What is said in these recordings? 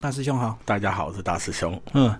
大师兄好，大家好，我是大师兄。嗯，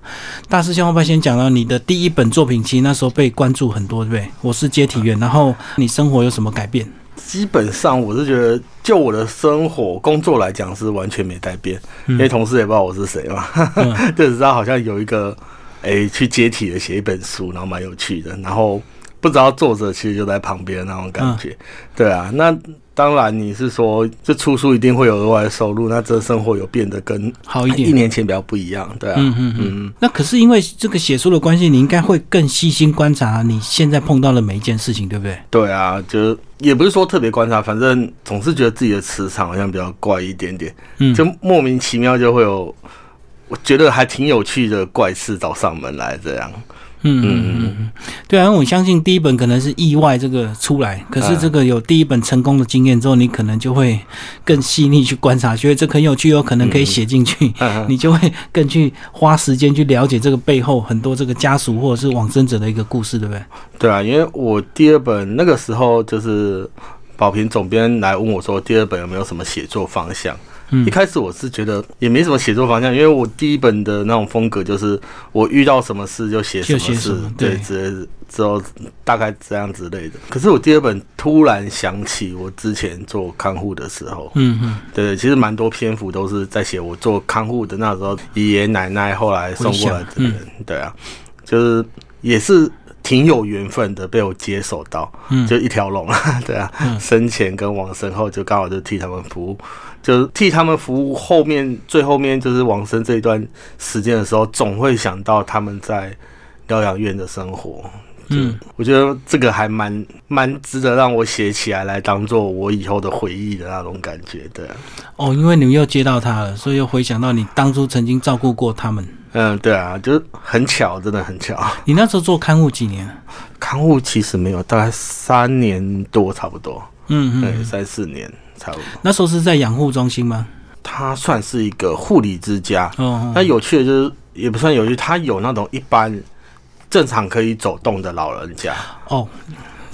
大师兄，要不要先讲到你的第一本作品？其实那时候被关注很多，对不对？我是接体员，然后你生活有什么改变？基本上我是觉得，就我的生活工作来讲，是完全没改变，因为同事也不知道我是谁嘛，就只知道好像有一个，哎，去接体的写一本书，然后蛮有趣的，然后不知道作者其实就在旁边那种感觉。对啊，那。当然，你是说这出书一定会有额外的收入，那这生活有变得跟好一点，一年前比较不一样，对啊。嗯嗯嗯。那可是因为这个写书的关系，你应该会更细心观察你现在碰到的每一件事情，对不对？对啊，就也不是说特别观察，反正总是觉得自己的磁场好像比较怪一点点，嗯，就莫名其妙就会有，我觉得还挺有趣的怪事找上门来这样。嗯嗯嗯对啊，我相信第一本可能是意外这个出来，可是这个有第一本成功的经验之后，你可能就会更细腻去观察，觉得这很有趣，有可能可以写进去，你就会更去花时间去了解这个背后很多这个家属或者是往生者的一个故事，对不对？对啊，因为我第二本那个时候就是宝平总编来问我说，第二本有没有什么写作方向？一开始我是觉得也没什么写作方向，因为我第一本的那种风格就是我遇到什么事就写什么事，对，之类的之后大概这样之类的。可是我第二本突然想起我之前做看护的时候，嗯嗯，对，其实蛮多篇幅都是在写我做看护的那时候，爷爷奶奶后来送过来的人，对啊，就是也是挺有缘分的被我接手到，嗯就一条龙啊，对啊，生前跟往生后就刚好就替他们服务。就是替他们服务，后面最后面就是往生这一段时间的时候，总会想到他们在疗养院的生活。嗯，我觉得这个还蛮蛮值得让我写起来，来当做我以后的回忆的那种感觉。对，哦，因为你们又接到他了，所以又回想到你当初曾经照顾过他们。嗯，对啊，就是很巧，真的很巧。你那时候做看护几年？看护其实没有，大概三年多，差不多。嗯嗯，对，三四年。差不多。那时候是在养护中心吗？它算是一个护理之家。哦。那有趣的就是，也不算有趣，它有那种一般正常可以走动的老人家。哦。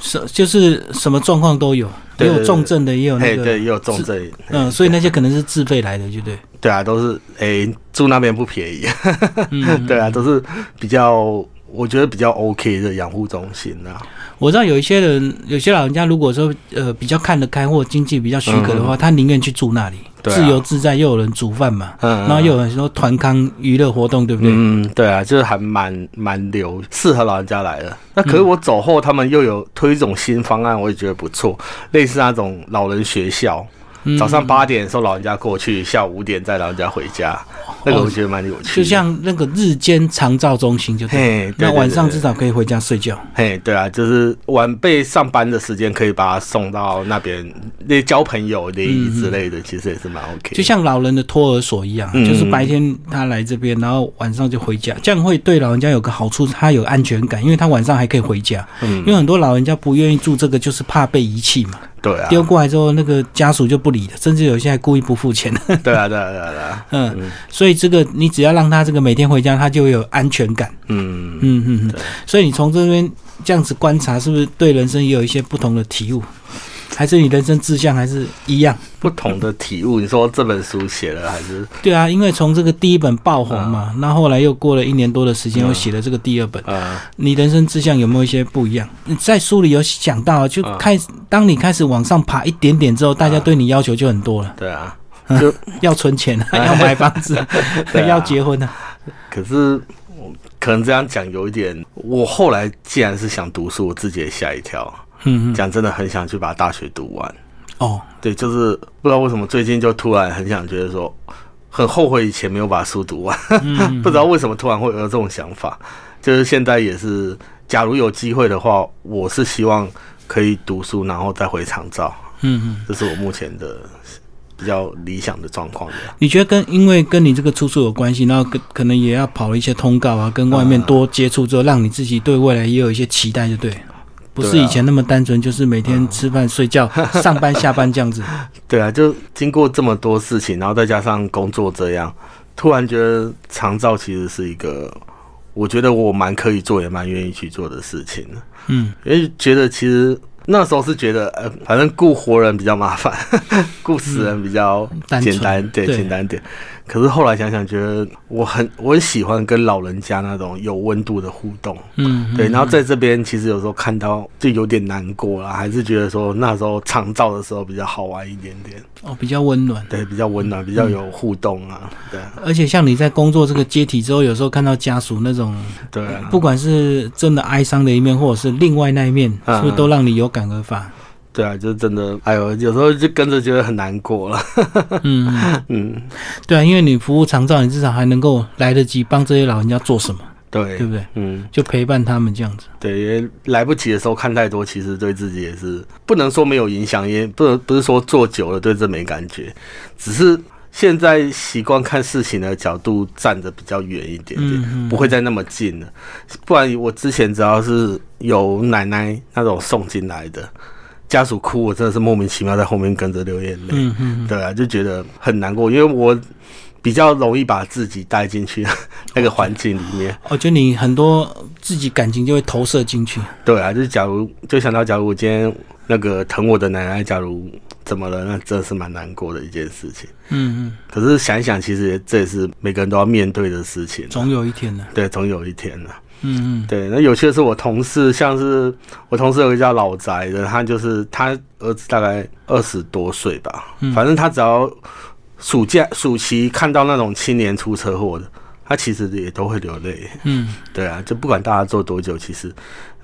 是，就是什么状况都有，也有重症的，也有那个，对，也有重症。嗯，所以那些可能是自费来的，就对。对啊，都是诶，住那边不便宜。嗯。对啊，都是比较，我觉得比较 OK 的养护中心啊。我知道有一些人，有些老人家，如果说呃比较看得开或经济比较许可的话，他宁愿去住那里，自由自在，又有人煮饭嘛，然后又有很多团康娱乐活动，对不对？嗯，对啊，就是还蛮蛮流适合老人家来的。那可是我走后，他们又有推一种新方案，我也觉得不错，类似那种老人学校。早上八点送老人家过去，下午五点再老人家回家，那个我觉得蛮有趣。就像那个日间长照中心，就对，那晚上至少可以回家睡觉。嘿，对啊，就是晚辈上班的时间可以把他送到那边，那交朋友联谊之类的，其实也是蛮 OK。就像老人的托儿所一样，就是白天他来这边，然后晚上就回家，这样会对老人家有个好处，他有安全感，因为他晚上还可以回家。嗯，因为很多老人家不愿意住这个，就是怕被遗弃嘛。对啊，丢过来之后，那个家属就不理了，甚至有些还故意不付钱。对啊，对啊，对啊，对啊。嗯，所以这个你只要让他这个每天回家，他就有安全感。嗯嗯嗯嗯。所以你从这边这样子观察，是不是对人生也有一些不同的体悟？还是你人生志向还是一样不同的体悟？你说这本书写了还是？对啊，因为从这个第一本爆红嘛，那后来又过了一年多的时间，又写了这个第二本。啊，你人生志向有没有一些不一样？你在书里有讲到，就开当你开始往上爬一点点之后，大家对你要求就很多了。对啊，就要存钱，要买房子，要结婚啊。可是可能这样讲有一点，我后来既然是想读书，我自己也吓一跳。嗯，讲真的很想去把大学读完。哦，对，就是不知道为什么最近就突然很想觉得说，很后悔以前没有把书读完。不知道为什么突然会有这种想法，就是现在也是，假如有机会的话，我是希望可以读书，然后再回长照。嗯嗯，这是我目前的比较理想的状况。你觉得跟因为跟你这个出处有关系，然后可可能也要跑一些通告啊，跟外面多接触之后，让你自己对未来也有一些期待，就对。不是以前那么单纯，就是每天吃饭睡觉、上班下班这样子。对啊，就经过这么多事情，然后再加上工作这样，突然觉得长照其实是一个，我觉得我蛮可以做，也蛮愿意去做的事情。嗯，因为觉得其实那时候是觉得，呃，反正雇活人比较麻烦，雇死人比较简单，对，简单点。可是后来想想，觉得我很我很喜欢跟老人家那种有温度的互动，嗯，对。然后在这边其实有时候看到就有点难过了，还是觉得说那时候长照的时候比较好玩一点点，哦，比较温暖，对，比较温暖，比较有互动啊，对。而且像你在工作这个阶梯之后，有时候看到家属那种，对，不管是真的哀伤的一面，或者是另外那一面，是不是都让你有感而发？对啊，就是真的，哎呦，有时候就跟着觉得很难过了。嗯 嗯，对啊，因为你服务长照，你至少还能够来得及帮这些老人家做什么，对对不对？嗯，就陪伴他们这样子。对，因为来不及的时候看太多，其实对自己也是不能说没有影响，也不能不是说做久了对这没感觉，只是现在习惯看事情的角度站得比较远一点点，不会再那么近了。不然我之前只要是有奶奶那种送进来的。家属哭，我真的是莫名其妙在后面跟着流眼泪。嗯嗯，对啊，就觉得很难过，因为我比较容易把自己带进去 那个环境里面。哦，就你很多自己感情就会投射进去。对啊，就是假如就想到，假如我今天那个疼我的奶奶，假如怎么了，那真的是蛮难过的一件事情。嗯嗯。可是想一想，其实这也是每个人都要面对的事情。总有一天呢。对，总有一天呢。嗯嗯，对，那有趣的是我同事，像是我同事有一个叫老宅的，他就是他儿子大概二十多岁吧，反正他只要暑假暑期看到那种青年出车祸的，他其实也都会流泪。嗯，对啊，就不管大家做多久，其实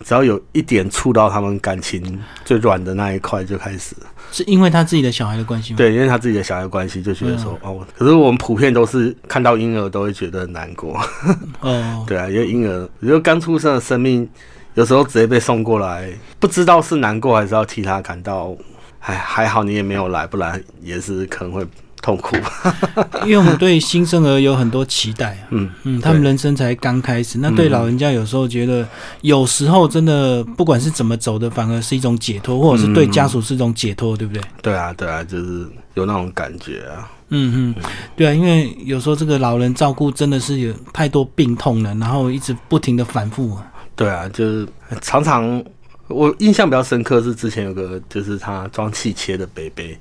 只要有一点触到他们感情最软的那一块，就开始。是因为他自己的小孩的关系吗？对，因为他自己的小孩关系，就觉得说哦，可是我们普遍都是看到婴儿都会觉得难过。哦，对啊，因为婴儿，因为刚出生的生命，有时候直接被送过来，不知道是难过还是要替他感到，哎，还好你也没有来，不然也是可能会。痛苦，因为我们对新生儿有很多期待，嗯嗯，他们人生才刚开始。那对老人家有时候觉得，有时候真的不管是怎么走的，反而是一种解脱，或者是对家属是一种解脱，对不对？对啊，对啊，就是有那种感觉啊。嗯嗯，对啊，因为有时候这个老人照顾真的是有太多病痛了，然后一直不停的反复。对啊，就是常常我印象比较深刻是之前有个就是他装气切的杯杯。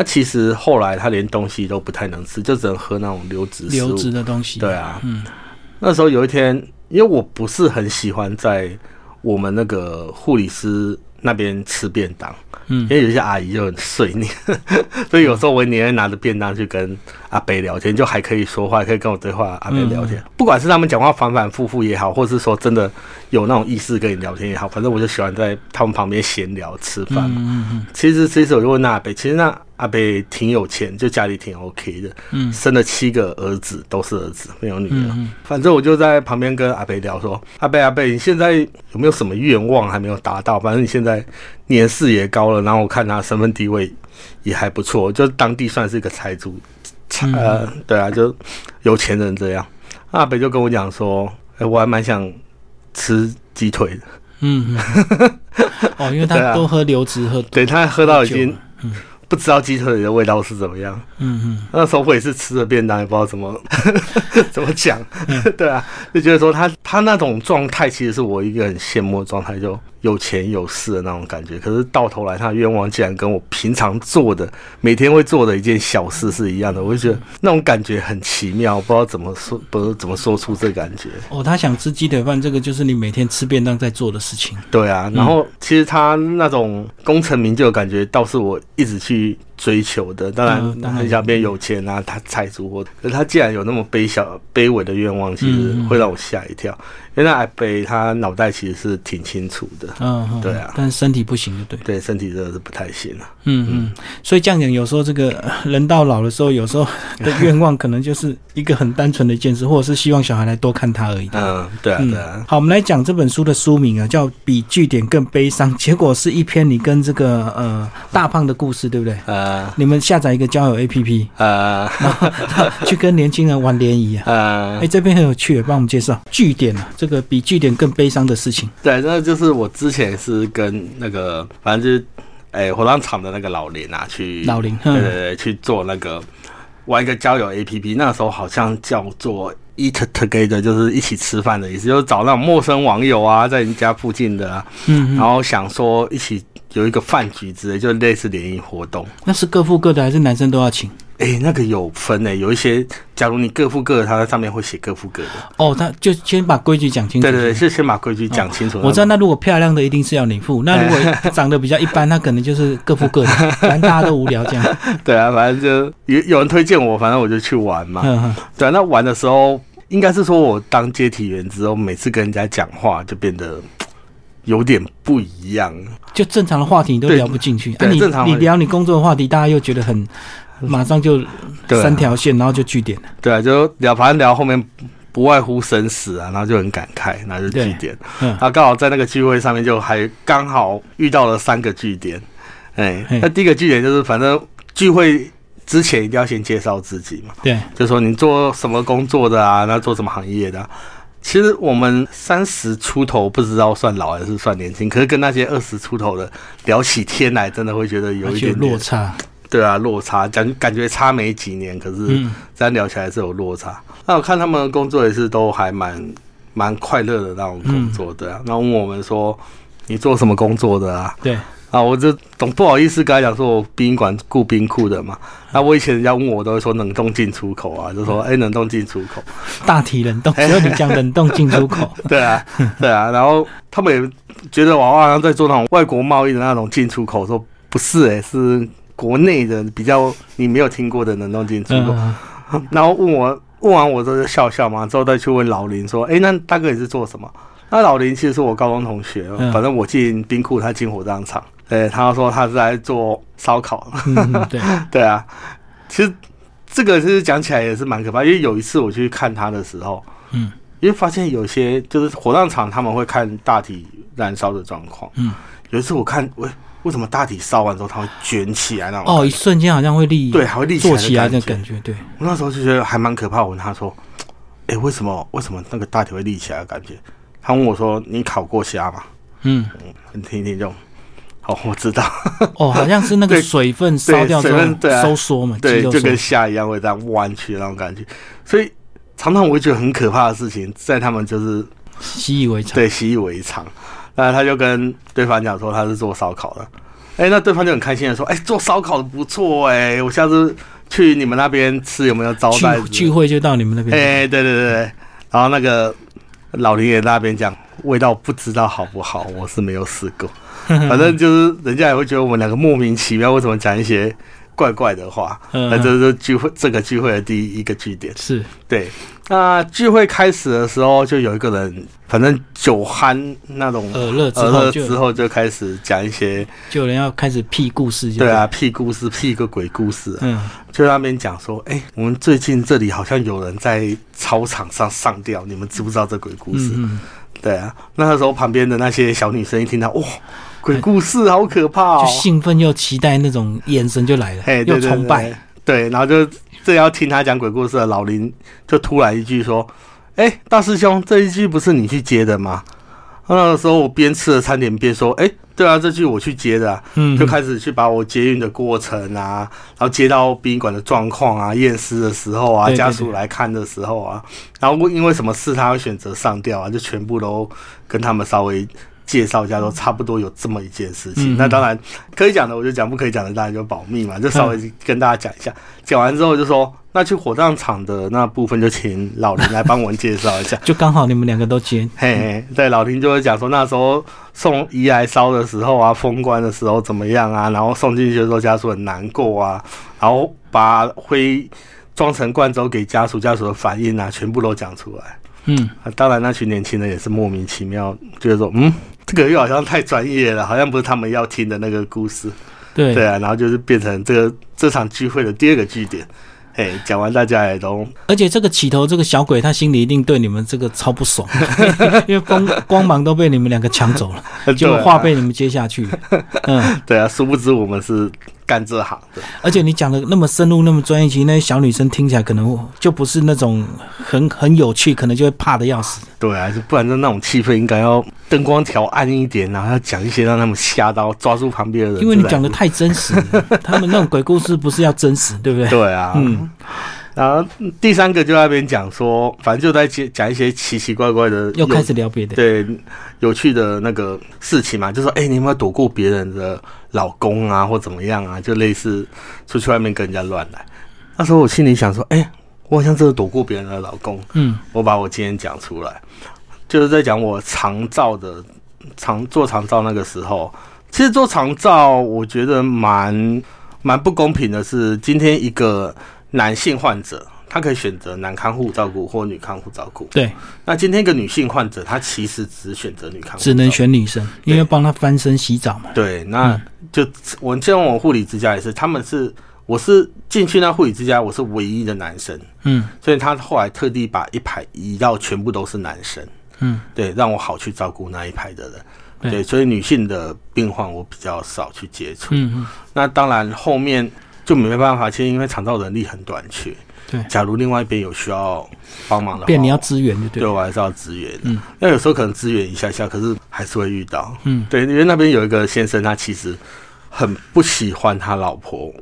他其实后来他连东西都不太能吃，就只能喝那种流质流质的东西。对啊，嗯，那时候有一天，因为我不是很喜欢在我们那个护理师那边吃便当。嗯，因为有些阿姨就很碎念，所以有时候我宁愿拿着便当去跟阿北聊天，就还可以说话，可以跟我对话。阿北聊天，不管是他们讲话反反复复也好，或是说真的有那种意思跟你聊天也好，反正我就喜欢在他们旁边闲聊吃饭嘛。嗯嗯其实其实我就问那阿北，其实那阿贝挺有钱，就家里挺 OK 的，嗯，生了七个儿子，都是儿子，没有女儿。嗯反正我就在旁边跟阿贝聊说：“阿贝阿贝，你现在有没有什么愿望还没有达到？反正你现在年事也高了。”然后我看他身份地位也还不错，就当地算是一个财主，呃，对啊，就有钱人这样。阿北就跟我讲说：“哎，我还蛮想吃鸡腿的。”嗯，哦，因为他都喝流质喝，对他喝到已经不知道鸡腿的味道是怎么样。嗯嗯，那时候我也是吃了便当，也不知道怎么 怎么讲。对啊，就觉得说他他那种状态，其实是我一个很羡慕的状态，就。有钱有势的那种感觉，可是到头来他的愿望竟然跟我平常做的每天会做的一件小事是一样的，我就觉得那种感觉很奇妙，不知道怎么说，不知道怎么说出这感觉。哦，他想吃鸡腿饭，这个就是你每天吃便当在做的事情。对啊，然后其实他那种功成名就的感觉，倒是我一直去 the 追求的。当然，很想变有钱啊，他财主或，可是他既然有那么卑小、卑微的愿望，其实会让我吓一跳。因为那阿北他脑袋其实是挺清楚的。嗯，对啊，但是身体不行，就对，对，身体真的是不太行了。嗯嗯，所以这样讲，有时候这个 人到老的时候，有时候的愿望可能就是一个很单纯的一件事，或者是希望小孩来多看他而已。嗯，对啊，对啊。好，我们来讲这本书的书名啊，叫《比据点更悲伤》，结果是一篇你跟这个呃大胖的故事，对不对？呃，你们下载一个交友 APP，呃，去跟年轻人玩联谊啊。呃，哎，这边很有趣，帮我们介绍据点啊，这个比据点更悲伤的事情。对，那就是我之前是跟那个，反正就是，哎，火葬场的那个老林啊，去老林，对对对，去做那个玩一个交友 APP，那时候好像叫做 Eat Together，就是一起吃饭的意思，就是找那种陌生网友啊，在你家附近的，嗯，然后想说一起有一个饭局之类，就类似联谊活动。那是各付各的，还是男生都要请？哎，那个有分诶，有一些，假如你各付各的，他在上面会写各付各的。哦，他就先把规矩讲清楚。对对对，是先把规矩讲清楚。我知道，那如果漂亮的一定是要你付，那如果 长得比较一般，那可能就是各付各的，反正大家都无聊这样。对啊，反正就有有人推荐我，反正我就去玩嘛。对啊，那玩的时候，应该是说我当接体员之后，每次跟人家讲话就变得有点不一样。就正常的话题你都聊不进去，对，正常你聊你工作的话题，大家又觉得很。马上就三条线，然后就据点了。对啊，就聊，反正聊后面不外乎生死啊，然后就很感慨，然后就据点。嗯，他刚好在那个聚会上面，就还刚好遇到了三个据点。哎，那第一个据点就是，反正聚会之前一定要先介绍自己嘛。对，就说你做什么工作的啊？那做什么行业的？其实我们三十出头不知道算老还是算年轻，可是跟那些二十出头的聊起天来，真的会觉得有一点落差。对啊，落差感感觉差没几年，可是这样聊起来是有落差。那我看他们工作也是都还蛮蛮快乐的那种工作，对啊。那问我们说你做什么工作的啊？对啊，我就总不好意思跟他讲说我宾馆雇冰库的嘛。那我以前人家问我都会说冷冻进出口啊，就说哎冷冻进出口，大体冷冻，只有你讲冷冻进出口。对啊，对啊。然后他们也觉得我好像在做那种外国贸易的那种进出口，说不是哎是。国内的比较你没有听过的冷冻进出口，然后问我问完我之后就笑笑嘛，之后再去问老林说：“哎，那大哥你是做什么？”那老林其实是我高中同学，反正我进冰库，他进火葬场。哎，他说他是在做烧烤。对 对啊，其实这个是讲起来也是蛮可怕，因为有一次我去看他的时候，嗯，因为发现有些就是火葬场他们会看大体燃烧的状况，嗯，有一次我看喂。为什么大体烧完之后它会卷起来那种？哦，一瞬间好像会立，对，还会立起来的感觉。对，我那时候就觉得还蛮可怕。我问他说：“哎，为什么？为什么那个大体会立起来的感觉？”他问我说：“你烤过虾吗？”嗯嗯，你听一听就好，我知道。哦，好像是那个水分烧掉之后收缩嘛，对，就跟虾一样会这样弯曲那种感觉。所以常常我会觉得很可怕的事情，在他们就是习以为常，对，习以为常。那他就跟对方讲说他是做烧烤的，哎，那对方就很开心的说，哎，做烧烤的不错，哎，我下次去你们那边吃有没有招待？聚会就到你们那边。哎，对对对对，然后那个老林也那边讲味道不知道好不好，我是没有试过，反正就是人家也会觉得我们两个莫名其妙，为什么讲一些。怪怪的话，那这是聚会这个聚会的第一个据点。是对。那聚会开始的时候，就有一个人，反正酒酣那种，之后，之后就开始讲一些，就有人要开始屁故事。对啊，屁故事，屁个鬼故事。嗯，就那边讲说，哎，我们最近这里好像有人在操场上上吊，你们知不知道这鬼故事？嗯，对啊。那个时候旁边的那些小女生一听到，哇！鬼故事好可怕哦！就兴奋又期待那种眼神就来了，又崇拜。对，然后就正要听他讲鬼故事的老林，就突然一句说：“哎，大师兄，这一句不是你去接的吗？”那个时候我边吃着餐点边说：“哎，对啊，这句我去接的。”嗯，就开始去把我接运的过程啊，然后接到殡仪馆的状况啊，验尸的时候啊，家属来看的时候啊，然后因为什么事他会选择上吊啊，就全部都跟他们稍微。介绍一下，都差不多有这么一件事情。那当然可以讲的，我就讲；不可以讲的，当然就保密嘛。就稍微跟大家讲一下。讲完之后就说，那去火葬场的那部分就请老林来帮我们介绍一下。就刚好你们两个都接。嘿嘿，对，老林就会讲说，那时候送遗来烧的时候啊，封棺的时候怎么样啊？然后送进去的时候，家属很难过啊。然后把灰装成罐之后给家属，家属的反应啊，全部都讲出来。嗯，当然那群年轻人也是莫名其妙，觉得说，嗯。这个又好像太专业了，好像不是他们要听的那个故事。对对啊，然后就是变成这个这场聚会的第二个据点。哎，讲完大家也都，而且这个起头这个小鬼，他心里一定对你们这个超不爽，因为光光芒都被你们两个抢走了，就话被你们接下去。嗯，对啊，殊不知我们是。干这行的，而且你讲的那么深入、那么专业，其实那些小女生听起来可能就不是那种很很有趣，可能就会怕的要死。对啊，就不然就那种气氛应该要灯光调暗一点，然后要讲一些让他们吓到、抓住旁边的人。因为你讲的太真实，他们那种鬼故事不是要真实，对不对？对啊，嗯。然后第三个就在那边讲说，反正就在讲讲一些奇奇怪怪的，又开始聊别的，对，有趣的那个事情嘛，就说，哎，你有没有躲过别人的老公啊，或怎么样啊？就类似出去外面跟人家乱来。那时候我心里想说，哎，我好像真的躲过别人的老公。嗯，我把我今天讲出来，就是在讲我长照的长做长照那个时候，其实做长照我觉得蛮蛮不公平的，是今天一个。男性患者，他可以选择男看护照顾或女看护照顾。对，那今天一个女性患者，她其实只选择女看护，只能选女生，因为帮她翻身洗澡嘛。对，那就我见我护理之家也是，他们是我是进去那护理之家，我是唯一的男生。嗯，所以他后来特地把一排移到全部都是男生。嗯，对，让我好去照顾那一排的人。对，所以女性的病患我比较少去接触。嗯嗯，那当然后面。就没办法，其实因为厂造人力很短缺。对，假如另外一边有需要帮忙的话，变你要支援就对。对我还是要支援。嗯，那有时候可能支援一下下，可是还是会遇到。嗯，对，因为那边有一个先生，他其实很不喜欢他老婆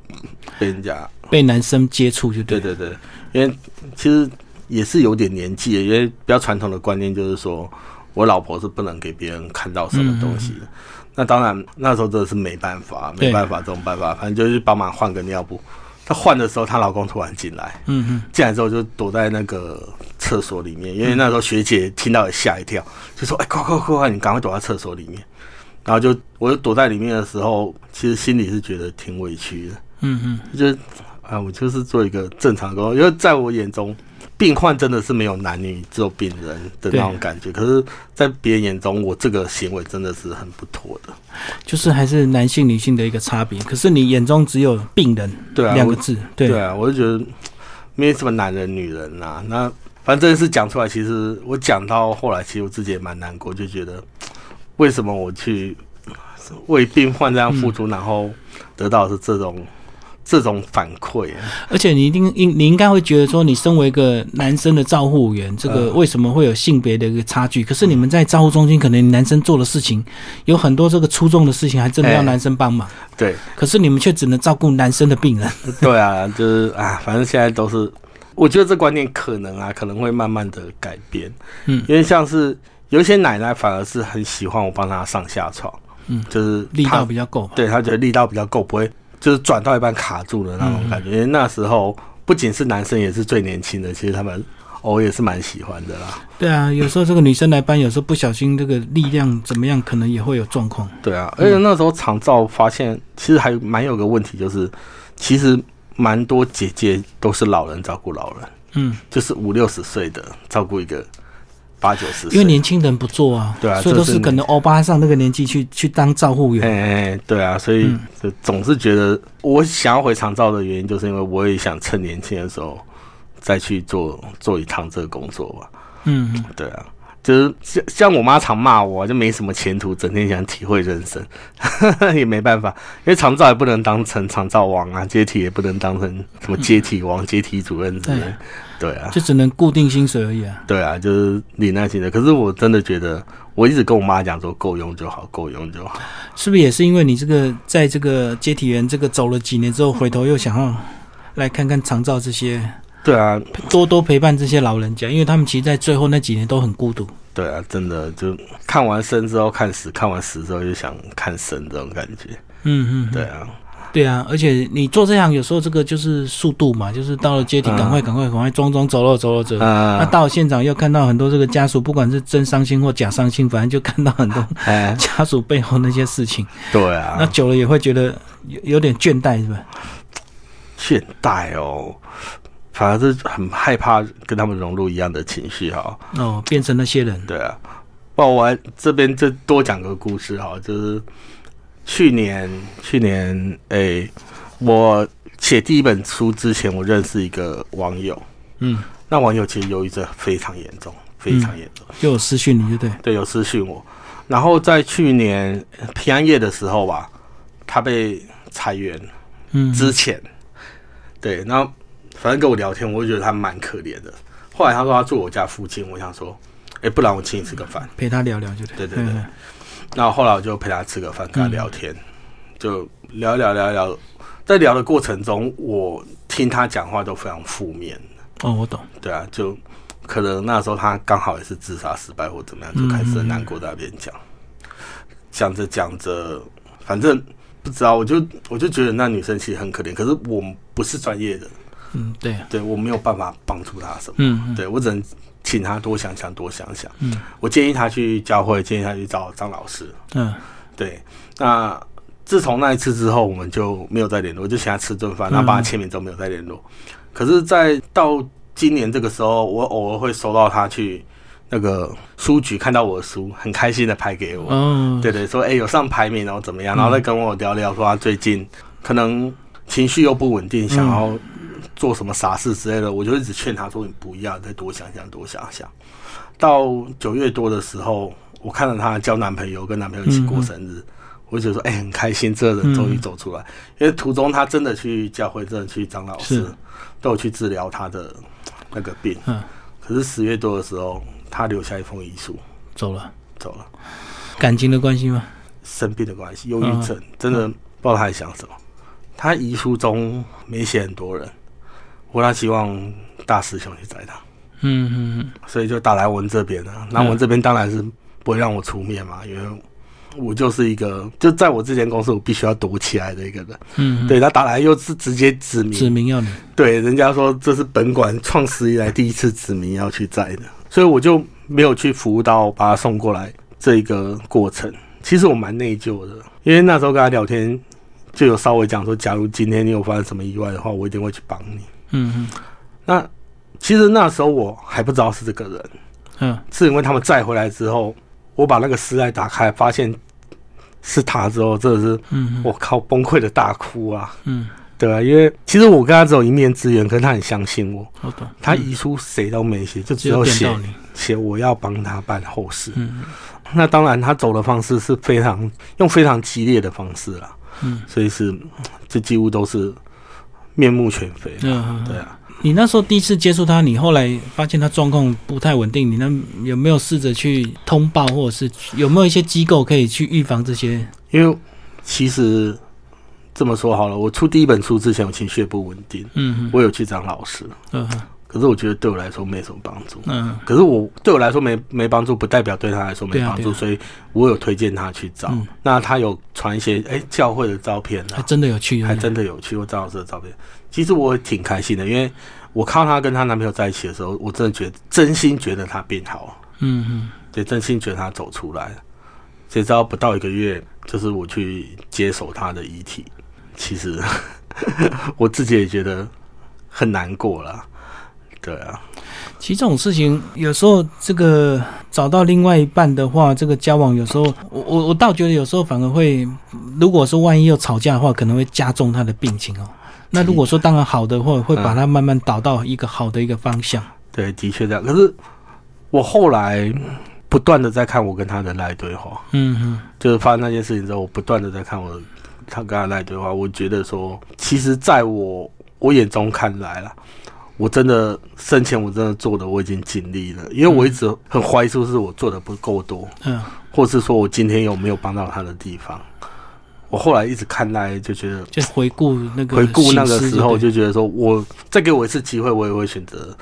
被人家被男生接触，就对。对对对，因为其实也是有点年纪，因为比较传统的观念就是说我老婆是不能给别人看到什么东西的。那当然，那时候真的是没办法，没办法，这种办法，反正就是帮忙换个尿布。她换的时候，她老公突然进来，嗯嗯，进来之后就躲在那个厕所里面，因为那时候学姐听到也吓一跳，就说：“哎，快快快快，你赶快躲在厕所里面。”然后就我就躲在里面的时候，其实心里是觉得挺委屈的，嗯嗯，就啊，我就是做一个正常工作，因为在我眼中。病患真的是没有男女，只有病人的那种感觉。可是，在别人眼中，我这个行为真的是很不妥的。就是还是男性、女性的一个差别。可是你眼中只有病人，对啊，两个字，对啊，我就觉得没什么男人、女人呐。那反正是讲出来，其实我讲到后来，其实我自己也蛮难过，就觉得为什么我去为病患这样付出，然后得到是这种。这种反馈，而且你一定应你应该会觉得说，你身为一个男生的照护员，这个为什么会有性别的一个差距？可是你们在照护中心，可能男生做的事情有很多，这个出众的事情还真的要男生帮忙。对，可是你们却只能照顾男生的病人。对啊，就是啊，反正现在都是，我觉得这观念可能啊，可能会慢慢的改变。嗯，因为像是有一些奶奶反而是很喜欢我帮她上下床，嗯，就是力道比较够，对她觉得力道比较够，不会。就是转到一半卡住的那种感觉，因为那时候不仅是男生，也是最年轻的，其实他们我也是蛮喜欢的啦。对啊，有时候这个女生来搬，有时候不小心这个力量怎么样，可能也会有状况。对啊，而且那时候长照发现，其实还蛮有个问题，就是其实蛮多姐姐都是老人照顾老人，嗯，就是五六十岁的照顾一个。八九十，因为年轻人不做啊，对啊，所以都是可能欧巴上那个年纪去去当照护员。哎哎，对啊，所以就总是觉得我想要回长照的原因，就是因为我也想趁年轻的时候再去做做一趟这个工作吧。嗯，对啊。就是像像我妈常骂我，就没什么前途，整天想体会人生，也没办法，因为长照也不能当成长照王啊，阶梯也不能当成什么阶梯王、阶梯主任之类，对啊，就只能固定薪水而已啊。对啊，就是领那薪水。可是我真的觉得，我一直跟我妈讲说，够用就好，够用就好。是不是也是因为你这个在这个接体员这个走了几年之后，回头又想要来看看长照这些？对啊，多多陪伴这些老人家，因为他们其实，在最后那几年都很孤独。对啊，真的就看完生之后看死，看完死之后就想看生这种感觉。嗯嗯，对啊，对啊，而且你做这样，有时候这个就是速度嘛，就是到了阶梯，赶快赶快赶快装装走了走了走。那到了现场又看到很多这个家属，不管是真伤心或假伤心，反正就看到很多 家属背后那些事情。对啊，那久了也会觉得有有点倦怠，是吧？倦怠哦。反而是很害怕跟他们融入一样的情绪哈。哦，变成那些人。对啊，不，我这边就多讲个故事哈，就是去年去年诶，我写第一本书之前，我认识一个网友，嗯，那网友其实忧郁症非常严重，非常严重，就有私讯你就，对对，有私讯我。然后在去年平安夜的时候吧，他被裁员，嗯，之前，对，然后。反正跟我聊天，我就觉得他蛮可怜的。后来他说他住我家附近，我想说，哎，不然我请你吃个饭，陪他聊聊就对。对对对。那后来我就陪他吃个饭，跟他聊天，就聊聊聊聊。在聊的过程中，我听他讲话都非常负面。哦，我懂。对啊，就可能那时候他刚好也是自杀失败或怎么样，就开始很难过在那边讲，讲着讲着，反正不知道，我就我就觉得那女生其实很可怜，可是我不是专业的，嗯，对，对我没有办法帮助她什么，嗯，对我只能请他多想想，多想想。嗯，我建议他去教会，建议他去找张老师。嗯，对。那自从那一次之后，我们就没有再联络，就请他吃顿饭，然后帮他签名，都没有再联络。可是，在到今年这个时候，我偶尔会收到他去那个书局看到我的书，很开心的拍给我。哦，对对，说哎有上排名，然后怎么样，然后再跟我聊聊，说他最近可能情绪又不稳定，想要做什么傻事之类的。我就一直劝他说你不要，再多想想，多想想。到九月多的时候，我看到她交男朋友，跟男朋友一起过生日，我就说哎很开心，这个人终于走出来。因为途中他真的去教会，真的去张老师都有去治疗他的那个病。嗯，可是十月多的时候，他留下一封遗书，走了，走了。感情的关系吗？生病的关系，忧郁症，真的不知道他在想什么。他遗书中没写很多人，我他希望大师兄去载他，嗯嗯嗯，所以就打来文这边了。那文这边当然是不会让我出面嘛，因为我就是一个就在我这间公司我必须要躲起来的一个人。嗯，对他打来又是直接指名，指名要你，对，人家说这是本馆创始以来第一次指名要去载的，所以我就没有去服务到把他送过来这一个过程。其实我蛮内疚的，因为那时候跟他聊天，就有稍微讲说，假如今天你有发生什么意外的话，我一定会去帮你。嗯嗯。那其实那时候我还不知道是这个人，嗯。是因为他们载回来之后，我把那个尸袋打开，发现是他之后，真的是嗯我靠崩溃的大哭啊！嗯，对啊，因为其实我跟他只有一面之缘，可是他很相信我，我懂。他遗书谁都没写，就只只有有写写我要帮他办后事。嗯。那当然，他走的方式是非常用非常激烈的方式啦，嗯。所以是这几乎都是面目全非。嗯，对啊，你那时候第一次接触他，你后来发现他状况不太稳定，你那有没有试着去通报，或者是有没有一些机构可以去预防这些？因为其实这么说好了，我出第一本书之前，我情绪也不稳定，嗯我有去找老师，嗯可是我觉得对我来说没什么帮助。嗯可是我对我来说没没帮助，不代表对他来说没帮助，对啊对啊所以我有推荐他去找。嗯那他有传一些哎教会的照片啊还，真的有去，还真的有去过张老师的照片。其实我挺开心的，因为我看到她跟她男朋友在一起的时候，我真的觉得真心觉得她变好了，嗯嗯对，真心觉得她走出来了。谁知道不到一个月，就是我去接手她的遗体，其实 我自己也觉得很难过了。对啊，其实这种事情有时候这个找到另外一半的话，这个交往有时候我我我倒觉得有时候反而会，如果说万一又吵架的话，可能会加重他的病情哦。那如果说当然好的话，会把他慢慢导到一个好的一个方向。对，的确这样。可是我后来不断的在看我跟他的赖对话，嗯嗯就是发生那件事情之后，我不断的在看我他跟他赖对话，我觉得说，其实在我我眼中看来啦，我真的生前我真的做的我已经尽力了，因为我一直很怀疑是不是我做的不够多，嗯或是说我今天有没有帮到他的地方。我后来一直看来就觉得，就回顾那个回顾那个时候，就觉得说我再给我一次机会，我也会选择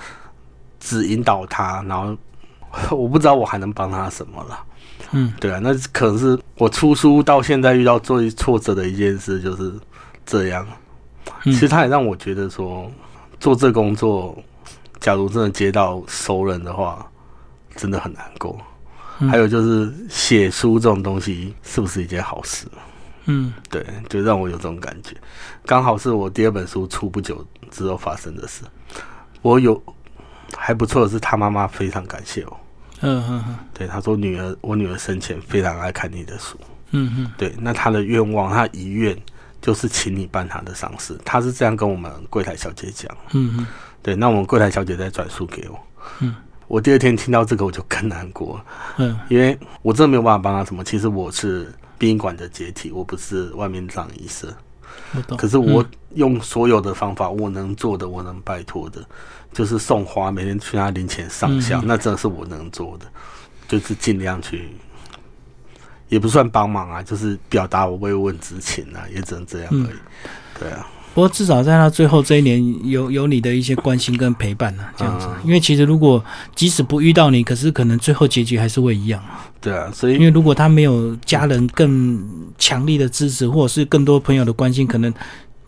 只引导他，然后 我不知道我还能帮他什么了。嗯对啊，那可能是我出书到现在遇到最挫折的一件事，就是这样。嗯其实他也让我觉得说，做这工作，假如真的接到熟人的话，真的很难过。嗯还有就是写书这种东西，是不是一件好事？嗯对，就让我有这种感觉。刚好是我第二本书出不久之后发生的事。我有还不错的是，他妈妈非常感谢我。嗯嗯嗯对，他说女儿，我女儿生前非常爱看你的书。嗯嗯对，那他的愿望，他的遗愿就是请你办他的丧事。他是这样跟我们柜台小姐讲。嗯嗯对，那我们柜台小姐再转述给我。嗯，我第二天听到这个，我就更难过了，嗯因为我真的没有办法帮他什么。其实我是殡仪馆的解体，我不是外面葬仪社。我懂。可是我用所有的方法，我能做的，我能拜托的，就是送花，每天去他灵前上香，嗯那真的是我能做的，就是尽量去，也不算帮忙啊，就是表达我慰问之情啊，也只能这样而已。对啊，不过至少在他最后这一年，有有你的一些关心跟陪伴呢，这样子。因为其实如果即使不遇到你，可是可能最后结局还是会一样。对啊，所以因为如果他没有家人更强力的支持，或者是更多朋友的关心，可能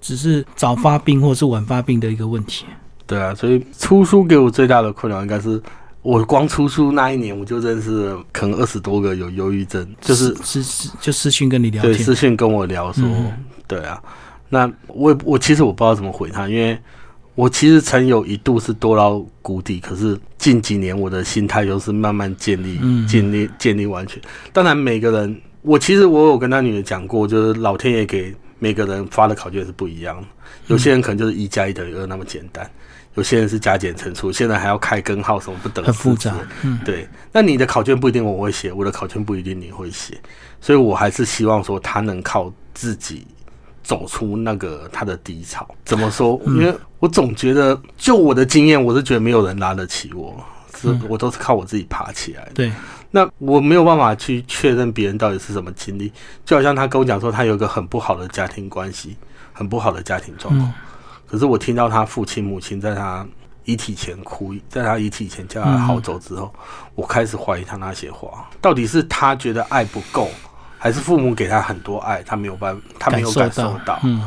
只是早发病或者是晚发病的一个问题。对啊，所以出书给我最大的困扰应该是。我光出书那一年，我就认识可能二十多个有忧郁症，就是私私就私讯跟你聊，对，私讯跟我聊说，对啊，那我我其实我不知道怎么回他，因为我其实曾有一度是多到谷底，可是近几年我的心态又是慢慢建立、建立、建立完全。当然，每个人，我其实我有跟他女儿讲过，就是老天爷给每个人发的考卷是不一样的，有些人可能就是一加一等于二那么简单。有些人是加减乘除，现在还要开根号，什么不等，很复杂。嗯，对。那你的考卷不一定我会写，我的考卷不一定你会写，所以我还是希望说他能靠自己走出那个他的低潮。怎么说？因为我总觉得，就我的经验，我是觉得没有人拉得起我，是我都是靠我自己爬起来的。对。那我没有办法去确认别人到底是什么经历，就好像他跟我讲说，他有一个很不好的家庭关系，很不好的家庭状况。可是我听到他父亲母亲在他遗体前哭，在他遗体前叫他好走之后，我开始怀疑他那些话到底是他觉得爱不够，还是父母给他很多爱，他没有办法，他没有感受到。嗯，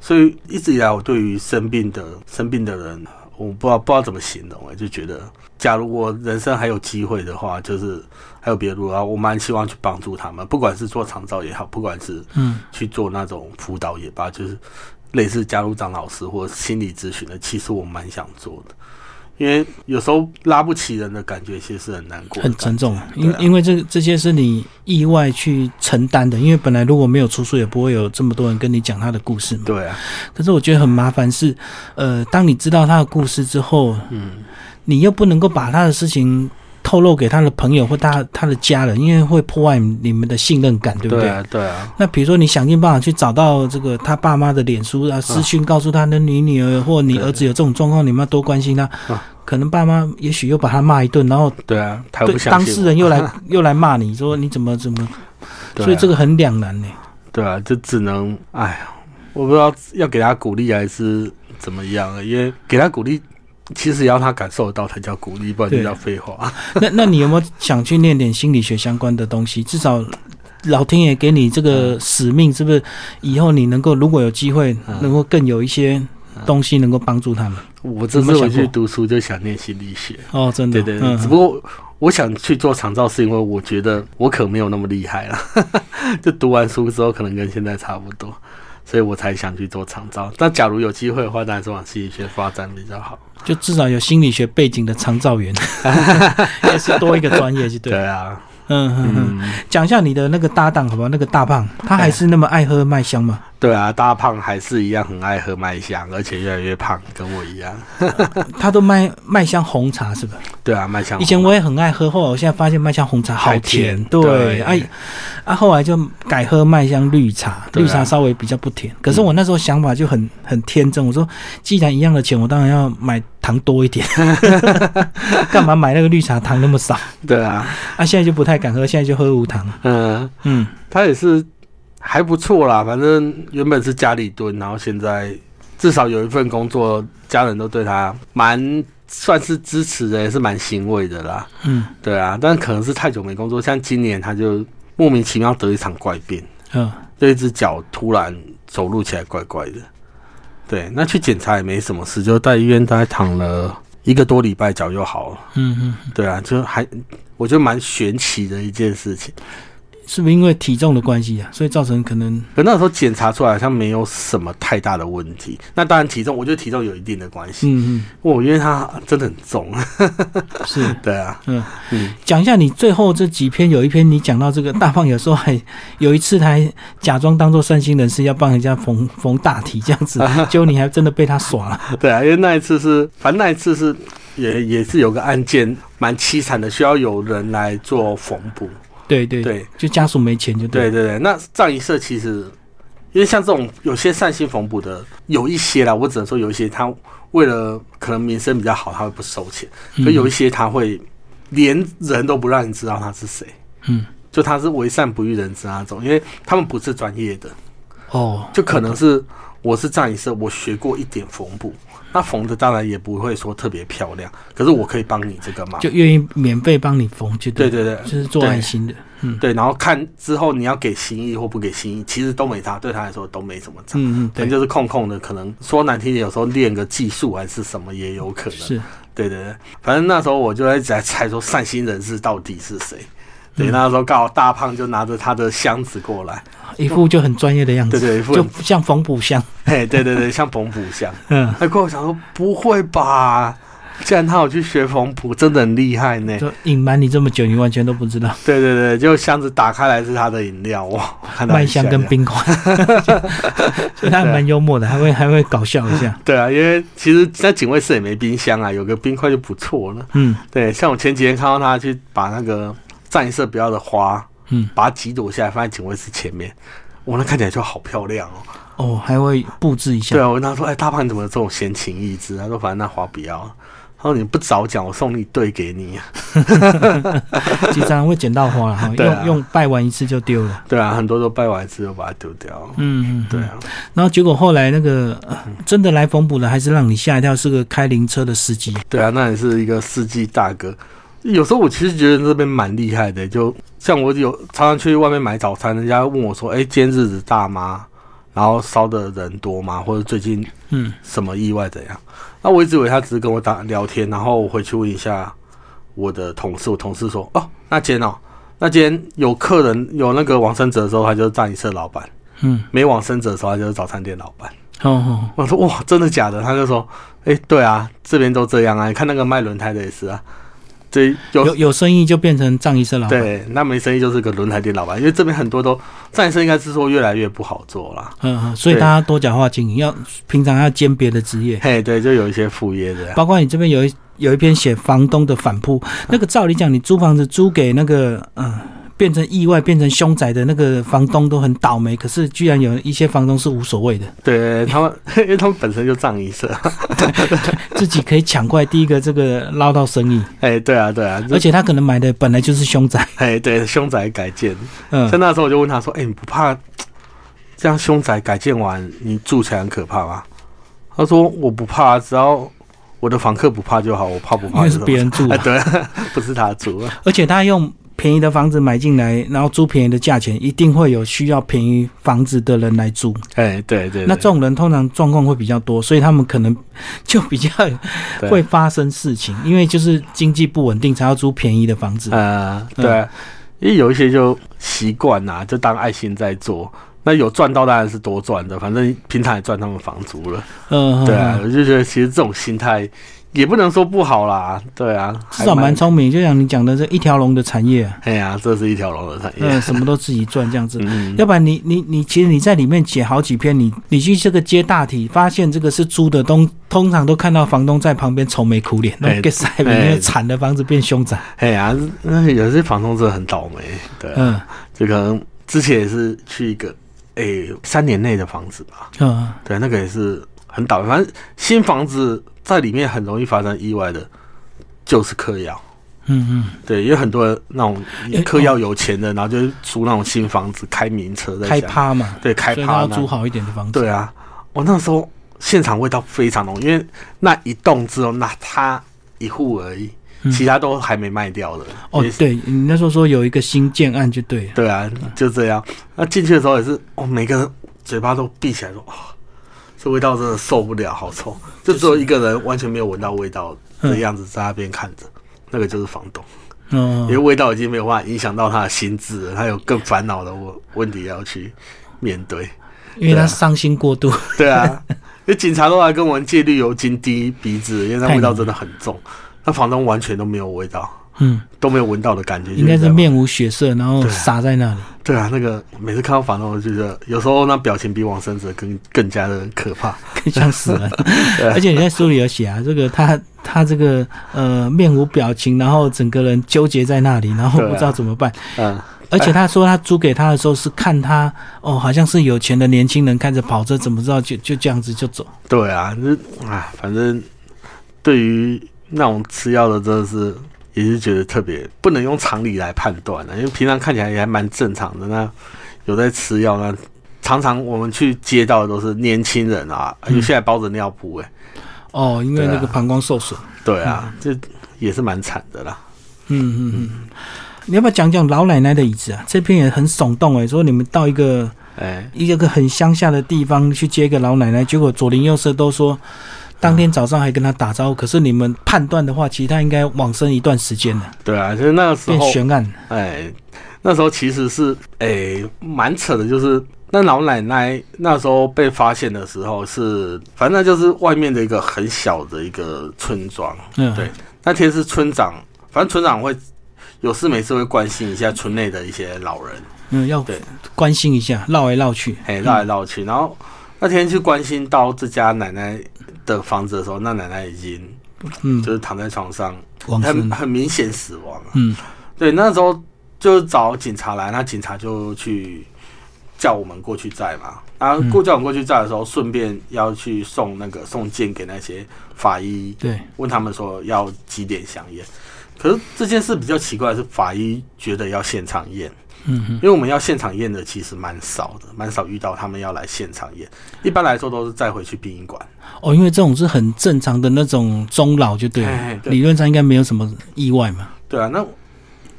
所以一直以来，我对于生病的生病的人，我不知道不知道怎么形容，我就觉得，假如我人生还有机会的话，就是还有别的路啊，我蛮希望去帮助他们，不管是做长照也好，不管是嗯去做那种辅导也罢，就是。类似加入张老师或心理咨询的，其实我蛮想做的，因为有时候拉不起人的感觉，其实是很难过、很沉重。因因为这这些是你意外去承担的，因为本来如果没有出书，也不会有这么多人跟你讲他的故事嘛。对啊。可是我觉得很麻烦是，呃，当你知道他的故事之后，嗯，你又不能够把他的事情。透露给他的朋友或他他的家人，因为会破坏你们的信任感，对不对？对啊，对啊。那比如说，你想尽办法去找到这个他爸妈的脸书啊，私讯告诉他那你女儿或你儿子有这种状况，你们要多关心他。可能爸妈也许又把他骂一顿，然后对啊，对当事人又来 又来骂你说你怎么怎么，所以这个很两难呢。对啊，就只能哎呀，我不知道要给他鼓励还是怎么样，因为给他鼓励。其实要他感受得到才叫鼓励，不然就叫废话。那那你有没有想去念点心理学相关的东西？至少老天爷给你这个使命，是不是以后你能够如果有机会，能够更有一些东西能够帮助他们？我这次回去读书就想念心理学哦，真的对对。只不过我想去做长照，是因为我觉得我可没有那么厉害了。就读完书之后，可能跟现在差不多。所以我才想去做长照。那假如有机会的话，当然是往心理学发展比较好。就至少有心理学背景的长照员，也是多一个专业，就对。对啊。嗯嗯嗯，讲一下你的那个搭档好不好？那个大胖，他还是那么爱喝麦香吗？对啊，大胖还是一样很爱喝麦香，而且越来越胖，跟我一样。他都卖麦香红茶是吧？对啊，麦香。以前我也很爱喝，后来我现在发现麦香红茶好甜。对，哎，啊，后来就改喝麦香绿茶，绿茶稍微比较不甜。可是我那时候想法就很很天真，我说既然一样的钱，我当然要买糖多一点。干嘛买那个绿茶糖那么少？对啊，啊，现在就不太敢喝，现在就喝无糖。嗯嗯，他也是。还不错啦，反正原本是家里蹲，然后现在至少有一份工作，家人都对他蛮算是支持的，也是蛮欣慰的啦。嗯，对啊，但可能是太久没工作，像今年他就莫名其妙得一场怪病，嗯，就一只脚突然走路起来怪怪的。对，那去检查也没什么事，就在医院大概躺了一个多礼拜，脚就好了。嗯嗯，对啊，就还我觉得蛮玄奇的一件事情。是不是因为体重的关系啊？所以造成可能，可那时候检查出来好像没有什么太大的问题。那当然体重，我觉得体重有一定的关系。嗯嗯，我因为他真的很重。是，对啊。嗯嗯，讲一下你最后这几篇，有一篇你讲到这个大胖，有时候还有一次他还假装当做善心人士要帮人家缝 缝大体这样子，结果你还真的被他耍了。对啊，因为那一次是，反正那一次是也也是有个案件蛮凄惨的，需要有人来做缝补。对对对，就家属没钱就对对对。那葬仪社其实，因为像这种有些善心缝补的，有一些啦，我只能说有一些他为了可能名声比较好，他会不收钱。可有一些他会连人都不让你知道他是谁，嗯，就他是为善不欲人知那种，因为他们不是专业的。哦，就可能是我是葬仪社，我学过一点缝补，那缝的当然也不会说特别漂亮，可是我可以帮你这个忙，就愿意免费帮你缝，就对对对，就是做爱心的，嗯，对，然后看之后你要给心意或不给心意，其实都没差，对他来说都没什么差，嗯嗯，对，就是空空的，可能说难听点，有时候练个技术还是什么也有可能，是，对对对，反正那时候我就一直在猜说善心人士到底是谁。对，那时候刚好大胖就拿着他的箱子过来，一副就很专业的样子，对对，一副就像缝补箱，嘿，对对对，像缝补箱。嗯，那过我想说不会吧？既然他有去学缝补，真的很厉害呢。就隐瞒你这么久，你完全都不知道。对对对，就箱子打开来是他的饮料哇，麦香跟冰块，所以他蛮幽默的，还会还会搞笑一下。对啊，因为其实在警卫室也没冰箱啊，有个冰块就不错了。嗯，对，像我前几天看到他去把那个。战色不要的花，嗯，把它几朵下来放在警卫室前面，哇，那看起来就好漂亮哦。哦，还会布置一下。对啊，我跟他说：“哎，大胖你怎么有这种闲情逸致？”他说：“反正那花不要。”他说：“你不早讲，我送一对给你。”经常会捡到花了哈，用用拜完一次就丢了。对啊，很多都拜完一次就把它丢掉。嗯嗯，对啊。然后结果后来那个真的来缝补的，还是让你吓一跳，是个开灵车的司机。对啊，那也是一个司机大哥。有时候我其实觉得这边蛮厉害的，就像我有常常去外面买早餐，人家问我说：“哎，今天日子大吗？然后烧的人多吗？或者最近嗯什么意外怎样？”那我一直以为他只是跟我打聊天，然后我回去问一下我的同事，我同事说：“哦，那今天哦，那今天有客人有那个往生者的时候，他就是葬仪社老板；嗯，没往生者的时候，他就是早餐店老板。”哦哦，我说：“哇，真的假的？”他就说：“哎，对啊，这边都这样啊，你看那个卖轮胎的也是啊。”对，有有生意就变成藏医生老板，对，那没生意就是个轮胎店老板，因为这边很多都藏医生应该是说越来越不好做了，嗯，所以大家多角化经营，要平常要兼别的职业，嘿，对，就有一些副业的，包括你这边有一有一篇写房东的反扑，那个照理讲，你租房子租给那个嗯。变成意外，变成凶宅的那个房东都很倒霉，可是居然有一些房东是无所谓的。对他们，因为他们本身就葬仪社，自己可以抢过来第一个这个捞到生意。哎，对啊，对啊，而且他可能买的本来就是凶宅。哎，对，凶宅改建。嗯，像那时候我就问他说：“哎，你不怕这样凶宅改建完你住起来很可怕吗？”他说：“我不怕，只要我的房客不怕就好，我怕不怕是别人住。”对，不是他住。而且他用。便宜的房子买进来，然后租便宜的价钱，一定会有需要便宜房子的人来租。哎，对对。那这种人通常状况会比较多，所以他们可能就比较 会发生事情，因为就是经济不稳定才要租便宜的房子。啊，对。因为有一些就习惯呐，就当爱心在做。那有赚到当然是多赚的，反正平常也赚他们房租了。嗯，对啊，我就觉得其实这种心态。也不能说不好啦，对啊，至少蛮聪明。就像你讲的这一条龙的产业，哎呀，这是一条龙的产业，嗯，什么都自己赚这样子。要不然你你你，其实你在里面写好几篇，你你去这个接大体，发现这个是租的，通通常都看到房东在旁边愁眉苦脸，那给塞面那个惨的房子变凶宅。哎呀，那有些房东真的很倒霉，对，嗯，就可能之前也是去一个，哎，三年内的房子吧，嗯，对，那个也是很倒霉，反正新房子。在里面很容易发生意外的，就是嗑药。嗯嗯，对，因为很多人那种嗑药有钱的，然后就租那种新房子，开名车在，开趴嘛。对，开趴。租好一点的房子。对啊，我那时候现场味道非常浓，因为那一栋只有那他一户而已，其他都还没卖掉的。哦，对你那时候说有一个新建案就对。对啊，就这样。那进去的时候也是，哦，每个人嘴巴都闭起来说。这味道真的受不了，好臭！就只有一个人完全没有闻到味道的样子，在那边看着，那个就是房东。嗯，因为味道已经没有办法影响到他的心智了，他有更烦恼的问问题要去面对，因为他伤心过度。对啊，因为警察都来跟我们借滤油精滴鼻子，因为那味道真的很重，那房东完全都没有味道。嗯，都没有闻到的感觉，应该是面无血色，然后傻在那里。对啊，那个每次看到房东，就觉得有时候那表情比往生者更更加的可怕，更像死人。而且你在书里有写啊，这个他他这个呃面无表情，然后整个人纠结在那里，然后不知道怎么办。嗯，而且他说他租给他的时候是看他哦，好像是有钱的年轻人开着跑车，怎么知道就就这样子就走？对啊，就啊，反正对于那种吃药的，真的是。也是觉得特别不能用常理来判断的，因为平常看起来也还蛮正常的。那有在吃药，那常常我们去接到的都是年轻人啊，有些还包着尿布哎。哦，因为那个膀胱受损。对啊，这也是蛮惨的啦。嗯嗯嗯，你要不要讲讲老奶奶的椅子啊？这篇也很耸动哎，说你们到一个哎一个个很乡下的地方去接一个老奶奶，结果左邻右舍都说，当天早上还跟他打招呼，可是你们判断的话，其实他应该往生一段时间了。对啊，就是那个时候变悬案。哎，那时候其实是哎蛮扯的，就是那老奶奶那时候被发现的时候是，反正就是外面的一个很小的一个村庄。嗯，对，那天是村长。反正村长会有事没事会关心一下村内的一些老人，嗯，要对关心一下，绕来绕去，哎，绕来绕去。然后那天去关心到这家奶奶的房子的时候，那奶奶已经，嗯，就是躺在床上，很很明显死亡了。嗯，对，那时候就找警察来，那警察就去叫我们过去载嘛。然后过叫我们过去载的时候，顺便要去送那个送件给那些法医，对，问他们说要几点相验。可是这件事比较奇怪的是，法医觉得要现场验，嗯，因为我们要现场验的其实蛮少的，蛮少遇到他们要来现场验，一般来说都是再回去殡仪馆。哦，因为这种是很正常的那种终老，就对了，理论上应该没有什么意外嘛。对啊，那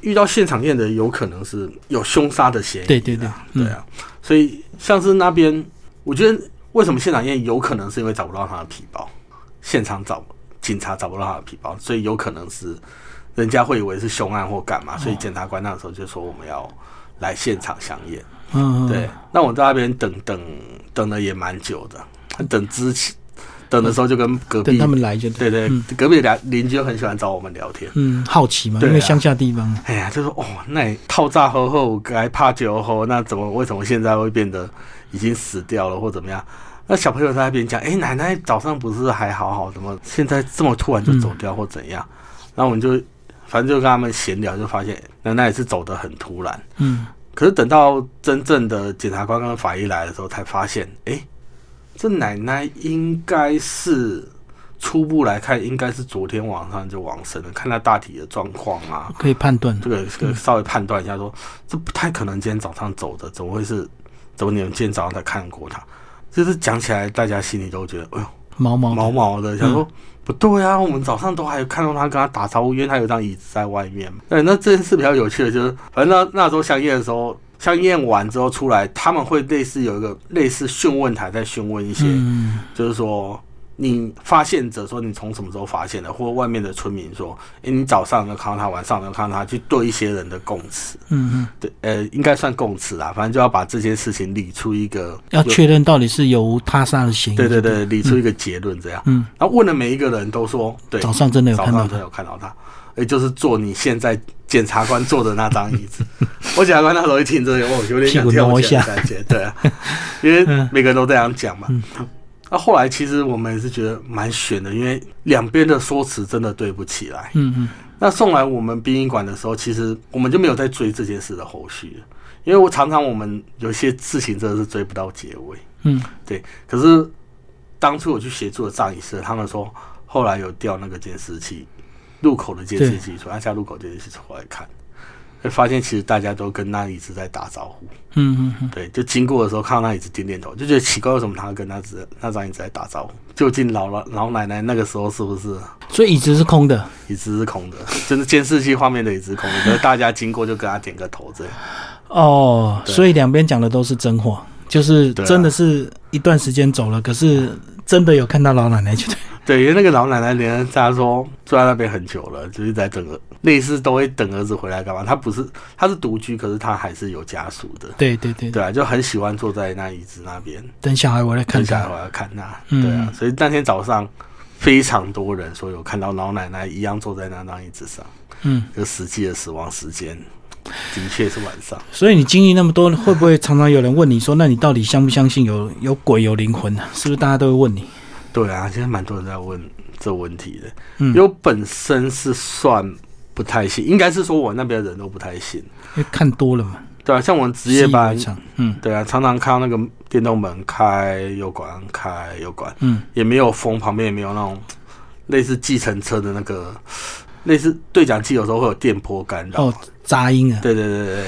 遇到现场验的，有可能是有凶杀的嫌疑。对对对，对啊，所以像是那边，我觉得为什么现场验有可能是因为找不到他的皮包，现场找警察找不到他的皮包，所以有可能是。人家会以为是凶案或干嘛，所以检察官那时候就说我们要来现场相验。嗯，对。那我在那边等等等了也蛮久的，等之前等的时候就跟隔壁他们来就对对，隔壁的邻居很喜欢找我们聊天。嗯，好奇嘛，因为乡下地方。哎呀，就说哦，那套炸后后该怕酒后，那怎么为什么现在会变得已经死掉了或怎么样？那小朋友在那边讲，哎，奶奶早上不是还好好，怎么现在这么突然就走掉或怎样？然后我们就。反正就跟他们闲聊，就发现奶奶也是走得很突然。嗯，可是等到真正的检察官跟法医来的时候，才发现，哎，这奶奶应该是初步来看，应该是昨天晚上就往生了。看她大体的状况啊，可以判断这个，这个稍微判断一下，说这不太可能今天早上走的，怎么会是？怎么你们今天早上才看过她？就是讲起来，大家心里都觉得，哎呦，毛毛毛毛的，想说。不对啊，我们早上都还看到他跟他打招呼，因为他有张椅子在外面。对，那这件事比较有趣的就是，反正那那时候相验的时候，相验完之后出来，他们会类似有一个类似讯问台在讯问一些，就是说。你发现者说你从什么时候发现的，或外面的村民说，哎，你早上能看到他，晚上能看到他，去对一些人的供词，嗯嗯，对，呃，应该算供词啦，反正就要把这件事情理出一个，要确认到底是由他杀的嫌疑，对对对，理出一个结论这样，嗯，然后问了每一个人都说，对，早上真的有看到，他，有看到他，也就是坐你现在检察官坐的那张椅子，我检察官那时候一听这个，我，有点想跳起来感觉，对啊，因为每个人都这样讲嘛。那后来其实我们也是觉得蛮悬的，因为两边的说辞真的对不起来。嗯嗯。那送来我们殡仪馆的时候，其实我们就没有在追这件事的后续，因为我常常我们有些事情真的是追不到结尾。嗯，对。可是当初我去协助的葬仪师，他们说后来有调那个监视器，入口的监视器出来，下入口监视器出来看。会发现其实大家都跟那椅子在打招呼，嗯嗯嗯，对，就经过的时候看到那椅子点点头，就觉得奇怪，为什么他跟那只那张椅子在打招呼？究竟老了老奶奶那个时候是不是？所以椅子是空的，椅子是空的，就是监视器画面的椅子空的，可是大家经过就跟他点个头这样。哦，所以两边讲的都是真话，就是真的是一段时间走了，可是真的有看到老奶奶，去对。对，因为那个老奶奶连家说坐在那边很久了，就是在等儿，类似都会等儿子回来干嘛？他不是，他是独居，可是他还是有家属的。对对对，对啊，就很喜欢坐在那椅子那边等小孩回来看。小孩回来看那，对啊，所以那天早上非常多人说有看到老奶奶一样坐在那张椅子上。嗯，就实际的死亡时间的确是晚上。所以你经历那么多，会不会常常有人问你说，那你到底相不相信有有鬼有灵魂呢？是不是大家都会问你？对啊，现在蛮多人在问这问题的。嗯，因为我本身是算不太信，应该是说我那边的人都不太信，因为看多了嘛。对啊，像我们职业班，嗯，对啊，常常看到那个电动门开又关，开又关，嗯，也没有风，旁边也没有那种类似计程车的那个类似对讲机，有时候会有电波干扰，哦，杂音啊。对对对对，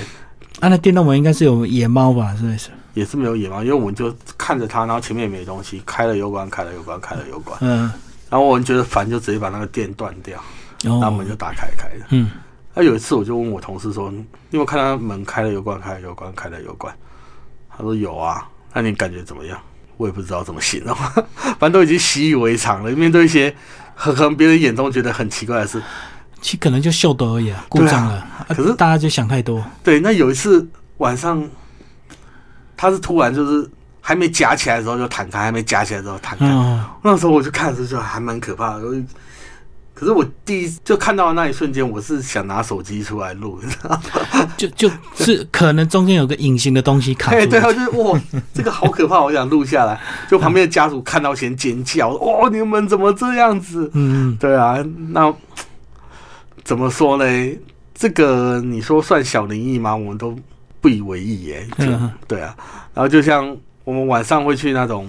啊，那电动门应该是有野猫吧？是不是？也是没有野猫，因为我们就看着它，然后前面也没东西，开了油管，开了油管，开了油管，嗯，然后我们觉得烦，就直接把那个电断掉，然门就打开开的。嗯，那有一次我就问我同事说：“你有没有看他门开了油管，开了油管，开了油管？”他说：“有啊。”那你感觉怎么样？我也不知道怎么形容，反正都已经习以为常了。面对一些可能别人眼中觉得很奇怪的事，其实可能就秀逗而已啊，故障了，啊可是大家就想太多。对，那有一次晚上，他是突然就是还没夹起来的时候就弹开，还没夹起来的时候弹开。嗯，那时候我就看的时候就还蛮可怕的。我可是我第一就看到的那一瞬间，我是想拿手机出来录，你知道吗？就就是可能中间有个隐形的东西卡哎，对，啊就是哇，这个好可怕，我想录下来。就旁边的家属看到先尖叫，哦，你们怎么这样子？嗯，对啊，那怎么说呢？这个你说算小灵异吗？我们都不以为意耶。就嗯对啊，然后就像我们晚上会去那种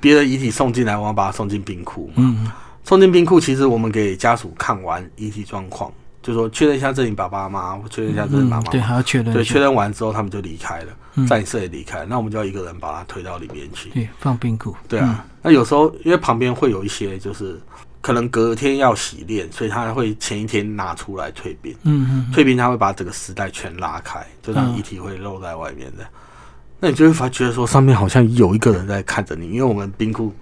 别的遗体送进来，我们把它送进冰库。嗯，送进冰库，其实我们给家属看完遗体状况，就说确认一下这里爸爸妈妈，确认一下这里妈妈，嗯对，还要确认对，确认完之后他们就离开了，嗯。战士也离开了，那我们就要一个人把他推到里面去。对，放冰库。对啊，那有时候因为旁边会有一些就是可能隔天要洗练，所以他会前一天拿出来退冰，嗯，嗯嗯，退冰他会把整个丝带全拉开，就让嗯。遗体会露在外面的。那你就会发觉得说上面好像有一个人在看着你，因为我们冰库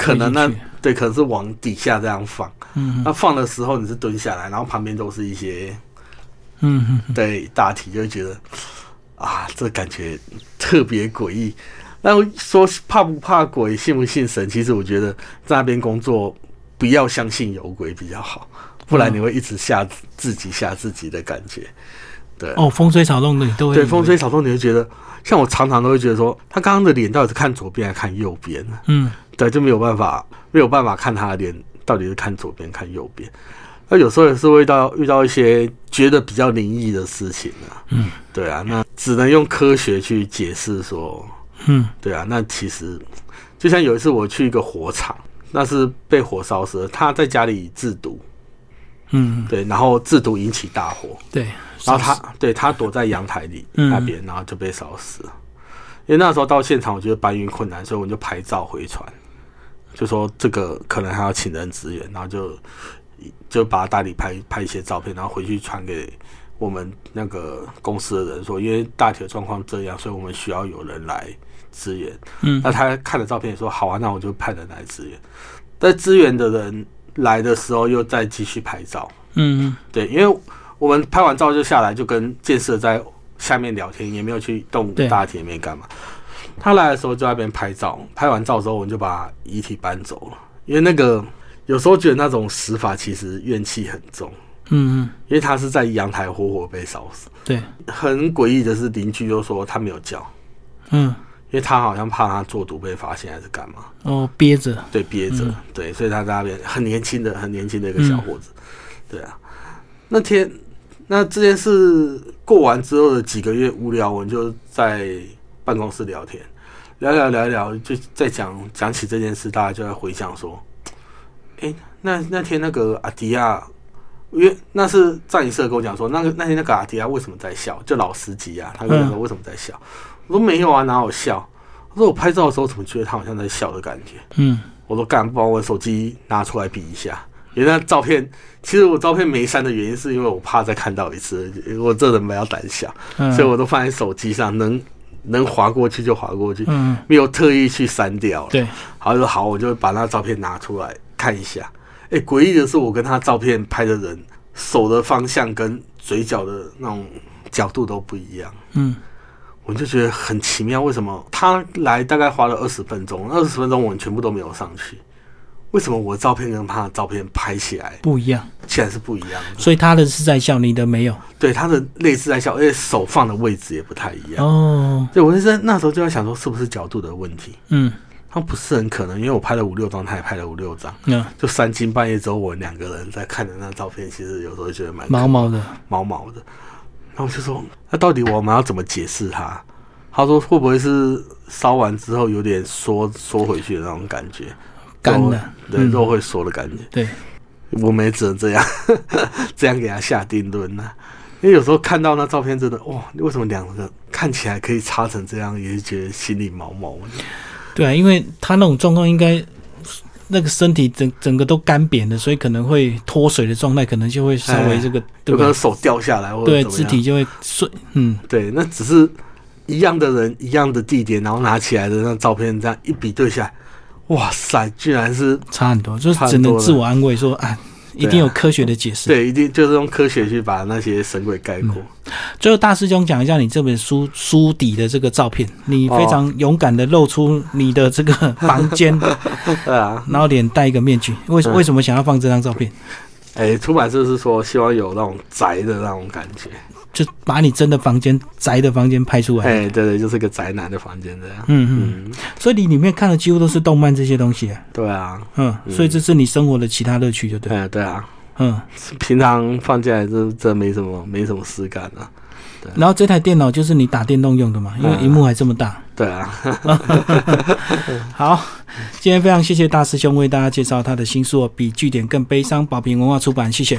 可能那对可能是往底下这样放，嗯那放的时候你是蹲下来，然后旁边都是一些嗯对大体，就会觉得啊，这感觉特别诡异。那说怕不怕鬼，信不信神？其实我觉得在那边工作，不要相信有鬼比较好，不然你会一直吓自自己吓自己的感觉。对，哦，风吹草动的你都会对，风吹，草动，你会觉得，像我常常都会觉得说，他刚刚的脸到底是看左边还是看右边呢？嗯对，就没有办法，没有办法看他的脸到底是看左边看右边。那有时候也是会遇到遇到一些觉得比较灵异的事情啊，嗯，对啊，那只能用科学去解释说，嗯。对啊，那其实就像有一次我去一个火场，那是被火烧死了，他在家里制毒，嗯，对，然后制毒引起大火，对，然后他对他躲在阳台里嗯。那边，然后就被烧死了。因为那时候到现场，我觉得搬运困难，所以我们就拍照回传，就说这个可能还要请人支援，然后就就把大理拍拍一些照片，然后回去传给我们那个公司的人说，因为大体的状况这样，所以我们需要有人来支援。嗯那他看了照片也说好啊，那我就派人来支援。在支援的人来的时候，又再继续拍照。嗯对，因为我们拍完照就下来，就跟建设在下面聊天，也没有去动大体，也没干嘛。他来的时候就在那边拍照，拍完照之后，我们就把遗体搬走了。因为那个有时候觉得那种死法其实怨气很重，嗯嗯，因为他是在阳台活活被烧死。对，很诡异的是，邻居就说他没有叫，嗯，因为他好像怕他做毒被发现还是干嘛。哦，憋着，对，憋着，嗯。对，所以他在那边很年轻的、很年轻的一个小伙子，对啊。那天那这件事过完之后的几个月无聊，我们就在办公室聊天，聊聊聊一聊，就在讲讲起这件事，大家就在回想说，哎，那那天那个阿迪亚，因为那是战一社跟我讲说，那个那天那个阿迪亚为什么在笑？就老司机啊，他跟我说为什么在笑？我说没有啊，哪有笑？我说我拍照的时候怎么觉得他好像在笑的感觉？嗯我说干，把我手机拿出来比一下。因为那照片，其实我照片没删的原因是因为我怕再看到一次，我这人比较胆小，嗯，所以我都放在手机上，能能划过去就划过去，嗯，没有特意去删掉了。对，好，就说好，我就把那照片拿出来看一下。哎、诡异的是，我跟他照片拍的人手的方向跟嘴角的那种角度都不一样。嗯我就觉得很奇妙，为什么他来大概花了二十分钟，二十分钟我们全部都没有上去，为什么我的照片跟他的照片拍起来不一样，竟然是不一样的？所以他的是在笑，你的没有，对，他的类似在笑，而且手放的位置也不太一样。哦，对，我就在那时候就在想说，是不是角度的问题？嗯他不是很可能，因为我拍了五六张，他也拍了五六张，嗯就三更半夜之后，我两个人在看着那照片，其实有时候觉得蛮毛毛的，毛毛的。然后我就说，那到底我们要怎么解释他？他说会不会是烧完之后有点缩缩回去的那种感觉，肉干的，对，嗯肉会缩的感觉。对，我们也只能这样 这样给他下定论了、因为有时候看到那照片，真的哇，为什么两个看起来可以差成这样，也是觉得心里毛毛的。对啊，因为他那种状况应该。那个身体整整个都干扁的，所以可能会脱水的状态，可能就会稍微这个，有可能手掉下来，或者对肢体就会碎。嗯，对，那只是一样的人，一样的地点，然后拿起来的那照片，这样一比对下来，哇塞，居然是差很多，就是只能自我安慰说，哎。一定有科学的解释，对，一定就是用科学去把那些神鬼概括。最后，大师兄讲一下你这本书书底的这个照片，你非常勇敢的露出你的这个 房间，对啊，然后脸戴一个面具，为为什么想要放这张照片？哎，出版社是说希望有那种宅的那种感觉。就把你真的房间宅的房间拍出来，哎，对对，就是个宅男的房间这样。嗯嗯，所以你里面看的几乎都是动漫这些东西。对啊，嗯，所以这是你生活的其他乐趣，就对。哎，对啊，嗯，平常放假这这没什么没什么事干啊。对。然后这台电脑就是你打电动用的嘛，因为荧幕还这么大。对啊。好，今天非常谢谢大师兄为大家介绍他的新书《比据点更悲伤》，宝瓶文化出版，谢谢。